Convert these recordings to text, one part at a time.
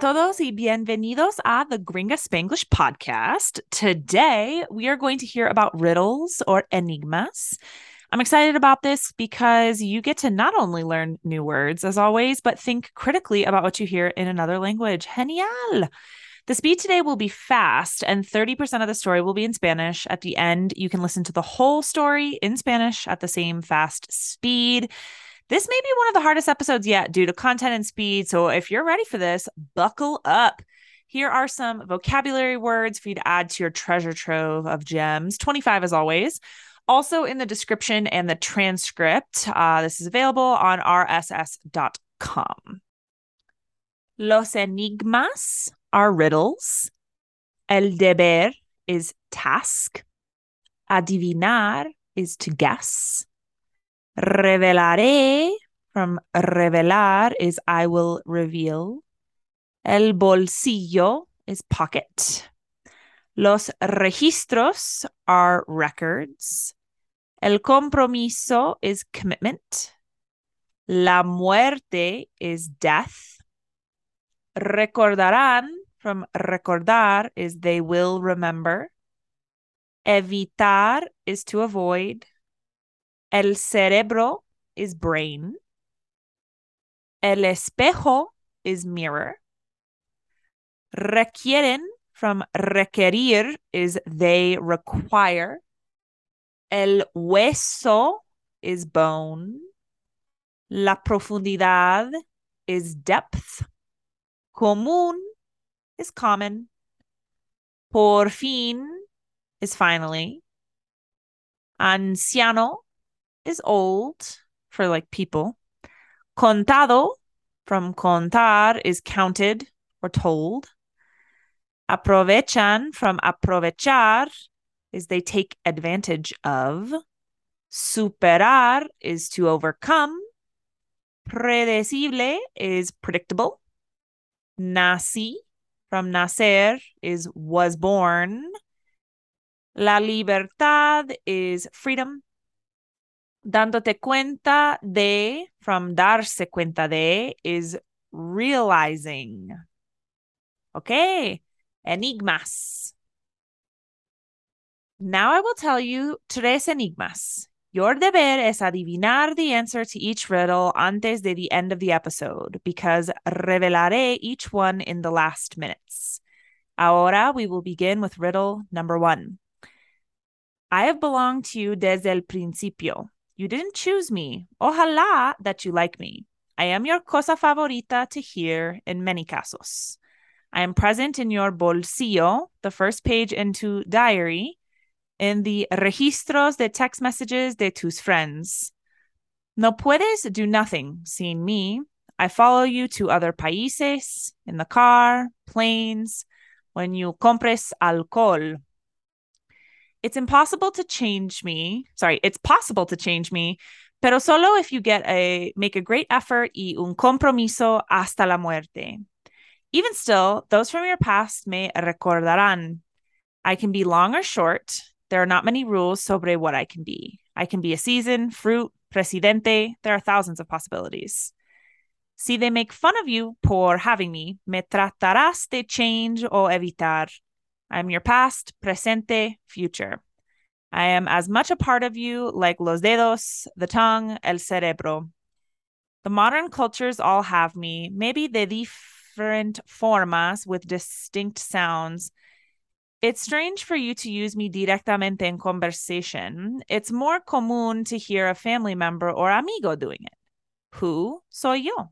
Todos y bienvenidos a the Gringa Spanglish podcast. Today, we are going to hear about riddles or enigmas. I'm excited about this because you get to not only learn new words, as always, but think critically about what you hear in another language. Genial! The speed today will be fast, and 30% of the story will be in Spanish. At the end, you can listen to the whole story in Spanish at the same fast speed. This may be one of the hardest episodes yet due to content and speed. So if you're ready for this, buckle up. Here are some vocabulary words for you to add to your treasure trove of gems, 25 as always. Also in the description and the transcript, uh, this is available on rss.com. Los enigmas are riddles. El deber is task. Adivinar is to guess. Revelaré from revelar is I will reveal. El bolsillo is pocket. Los registros are records. El compromiso is commitment. La muerte is death. Recordarán from recordar is they will remember. Evitar is to avoid. El cerebro is brain. El espejo is mirror. Requieren from requerir is they require. El hueso is bone. La profundidad is depth. Común is common. Por fin is finally. Anciano is old for like people. Contado from contar is counted or told. Aprovechan from aprovechar is they take advantage of. Superar is to overcome. Predecible is predictable. Nací from nacer is was born. La libertad is freedom dándote cuenta de from darse cuenta de is realizing. Okay, enigmas. Now I will tell you tres enigmas. Your deber es adivinar the answer to each riddle antes de the end of the episode because revelaré each one in the last minutes. Ahora we will begin with riddle number one. I have belonged to you desde el principio. You didn't choose me. Ojalá that you like me. I am your cosa favorita to hear in many casos. I am present in your bolsillo, the first page into diary, in the registros de text messages de tus friends. No puedes do nothing seeing me. I follow you to other países, in the car, planes, when you compres alcohol, it's impossible to change me. Sorry, it's possible to change me, pero solo if you get a make a great effort y un compromiso hasta la muerte. Even still, those from your past me recordarán. I can be long or short. There are not many rules sobre what I can be. I can be a season, fruit, presidente. There are thousands of possibilities. See, they make fun of you por having me, me tratarás de change o evitar. I'm your past, presente, future. I am as much a part of you like los dedos, the tongue, el cerebro. The modern cultures all have me, maybe de different formas with distinct sounds. It's strange for you to use me directamente en conversation. It's more común to hear a family member or amigo doing it. Who soy yo?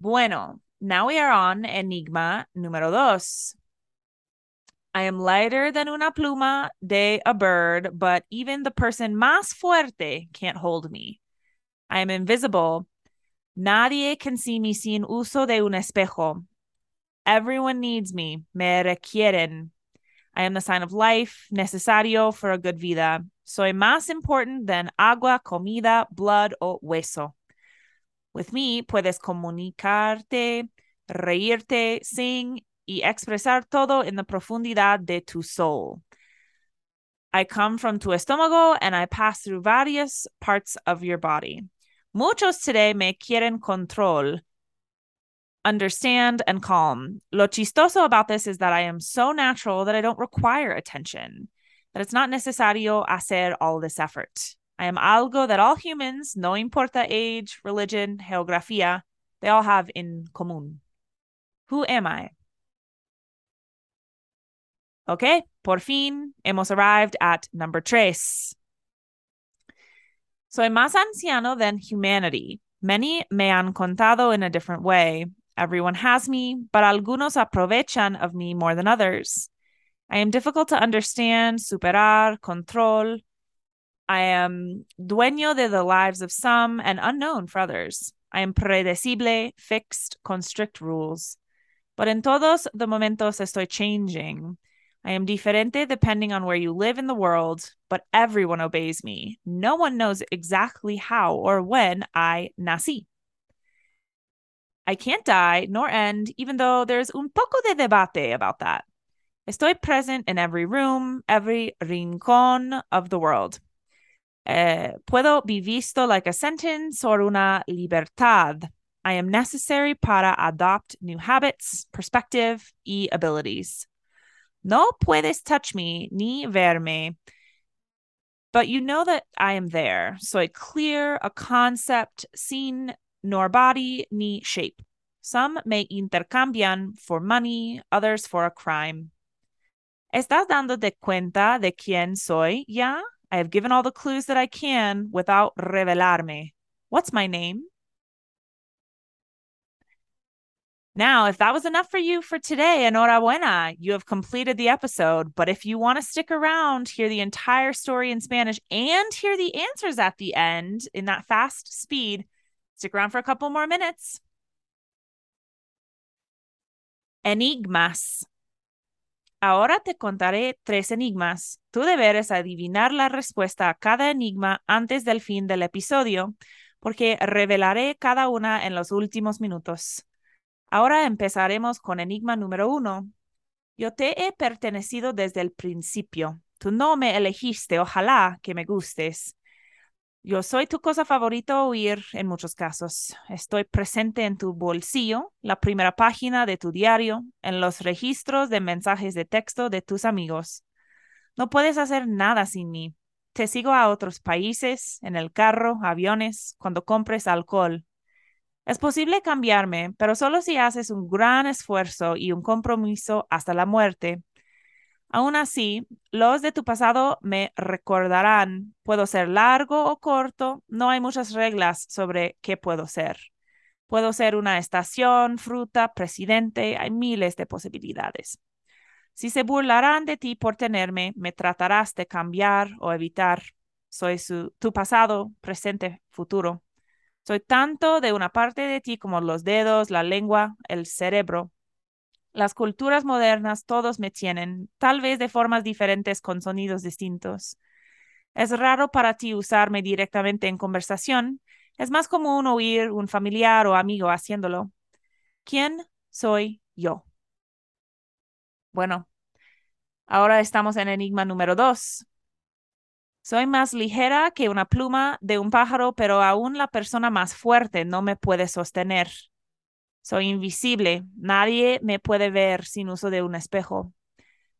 Bueno, now we are on Enigma número dos. I am lighter than una pluma de a bird, but even the person más fuerte can't hold me. I am invisible. Nadie can see me sin uso de un espejo. Everyone needs me. Me requieren. I am the sign of life, necesario for a good vida. Soy más important than agua, comida, blood, o hueso. With me puedes comunicarte, reírte, sing y expresar todo en la profundidad de tu soul. I come from tu estómago and I pass through various parts of your body. Muchos today me quieren control, understand, and calm. Lo chistoso about this is that I am so natural that I don't require attention, that it's not necesario hacer all this effort. I am algo that all humans, no importa age, religion, geografía, they all have in común. Who am I? Okay, por fin hemos arrived at number tres. Soy más anciano than humanity. Many me han contado in a different way. Everyone has me, but algunos aprovechan of me more than others. I am difficult to understand, superar, control. I am dueño de the lives of some and unknown for others. I am predecible, fixed, con strict rules. But in todos the momentos estoy changing. I am diferente depending on where you live in the world, but everyone obeys me. No one knows exactly how or when I nací. I can't die nor end, even though there's un poco de debate about that. Estoy present in every room, every rincón of the world. Eh, puedo be visto like a sentence or una libertad. I am necessary para adopt new habits, perspective, y abilities. No puedes touch me ni verme, but you know that I am there. So Soy clear, a concept, seen nor body ni shape. Some may intercambian for money, others for a crime. ¿Estás dándote cuenta de quién soy ya? I have given all the clues that I can without revelarme. What's my name? Now, if that was enough for you for today, enhorabuena, you have completed the episode. But if you want to stick around, hear the entire story in Spanish, and hear the answers at the end in that fast speed, stick around for a couple more minutes. Enigmas. Ahora te contaré tres enigmas. Tu deber es adivinar la respuesta a cada enigma antes del fin del episodio, porque revelaré cada una en los últimos minutos. Ahora empezaremos con enigma número uno. Yo te he pertenecido desde el principio. Tú no me elegiste, ojalá que me gustes. Yo soy tu cosa favorita oír en muchos casos. Estoy presente en tu bolsillo, la primera página de tu diario, en los registros de mensajes de texto de tus amigos. No puedes hacer nada sin mí. Te sigo a otros países, en el carro, aviones, cuando compres alcohol. Es posible cambiarme, pero solo si haces un gran esfuerzo y un compromiso hasta la muerte. Aún así, los de tu pasado me recordarán. Puedo ser largo o corto, no hay muchas reglas sobre qué puedo ser. Puedo ser una estación, fruta, presidente, hay miles de posibilidades. Si se burlarán de ti por tenerme, me tratarás de cambiar o evitar. Soy su, tu pasado, presente, futuro. Soy tanto de una parte de ti como los dedos, la lengua, el cerebro. Las culturas modernas todos me tienen, tal vez de formas diferentes con sonidos distintos. Es raro para ti usarme directamente en conversación. Es más común oír un familiar o amigo haciéndolo. ¿Quién soy yo? Bueno, ahora estamos en enigma número dos. Soy más ligera que una pluma de un pájaro, pero aún la persona más fuerte no me puede sostener. Soy invisible, nadie me puede ver sin uso de un espejo.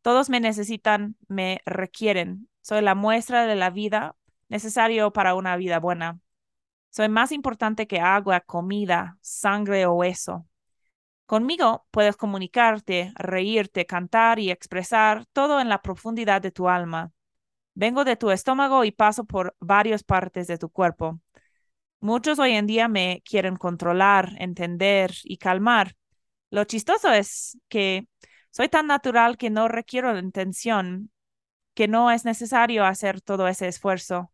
Todos me necesitan, me requieren. Soy la muestra de la vida necesario para una vida buena. Soy más importante que agua, comida, sangre o hueso. Conmigo puedes comunicarte, reírte, cantar y expresar todo en la profundidad de tu alma. Vengo de tu estómago y paso por varias partes de tu cuerpo. Muchos hoy en día me quieren controlar, entender y calmar. Lo chistoso es que soy tan natural que no requiero intención, que no es necesario hacer todo ese esfuerzo.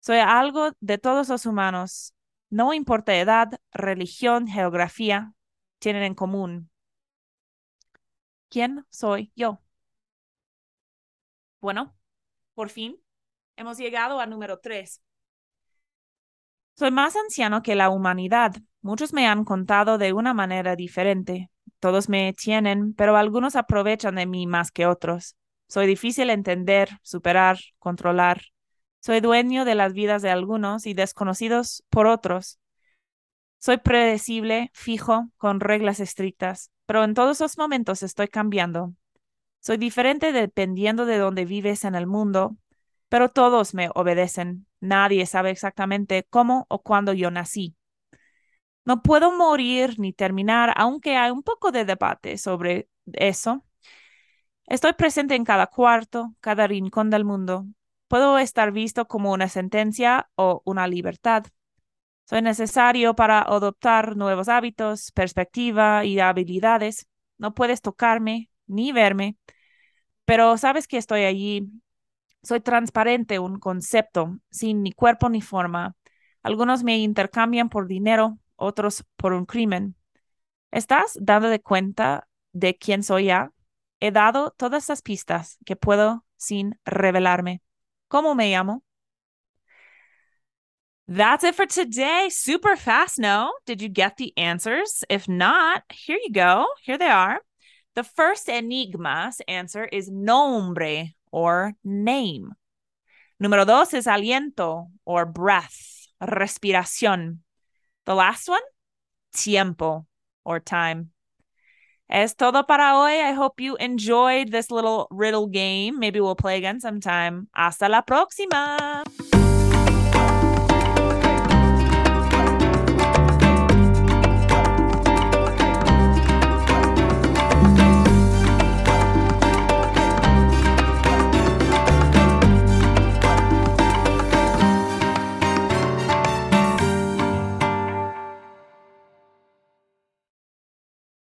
Soy algo de todos los humanos, no importa edad, religión, geografía, tienen en común. ¿Quién soy yo? Bueno, por fin, hemos llegado al número tres. Soy más anciano que la humanidad. Muchos me han contado de una manera diferente. Todos me tienen, pero algunos aprovechan de mí más que otros. Soy difícil entender, superar, controlar. Soy dueño de las vidas de algunos y desconocidos por otros. Soy predecible, fijo, con reglas estrictas, pero en todos los momentos estoy cambiando. Soy diferente dependiendo de dónde vives en el mundo, pero todos me obedecen. Nadie sabe exactamente cómo o cuándo yo nací. No puedo morir ni terminar, aunque hay un poco de debate sobre eso. Estoy presente en cada cuarto, cada rincón del mundo. Puedo estar visto como una sentencia o una libertad. Soy necesario para adoptar nuevos hábitos, perspectiva y habilidades. No puedes tocarme ni verme, pero sabes que estoy allí. Soy transparente, un concepto, sin ni cuerpo ni forma. Algunos me intercambian por dinero, otros por un crimen. ¿Estás dando de cuenta de quién soy ya? He dado todas las pistas que puedo sin revelarme. ¿Cómo me llamo? That's it for today. Super fast, no? Did you get the answers? If not, here you go. Here they are. The first enigma's answer is nombre or name. Número dos is aliento or breath, respiración. The last one, tiempo or time. Es todo para hoy. I hope you enjoyed this little riddle game. Maybe we'll play again sometime. Hasta la próxima.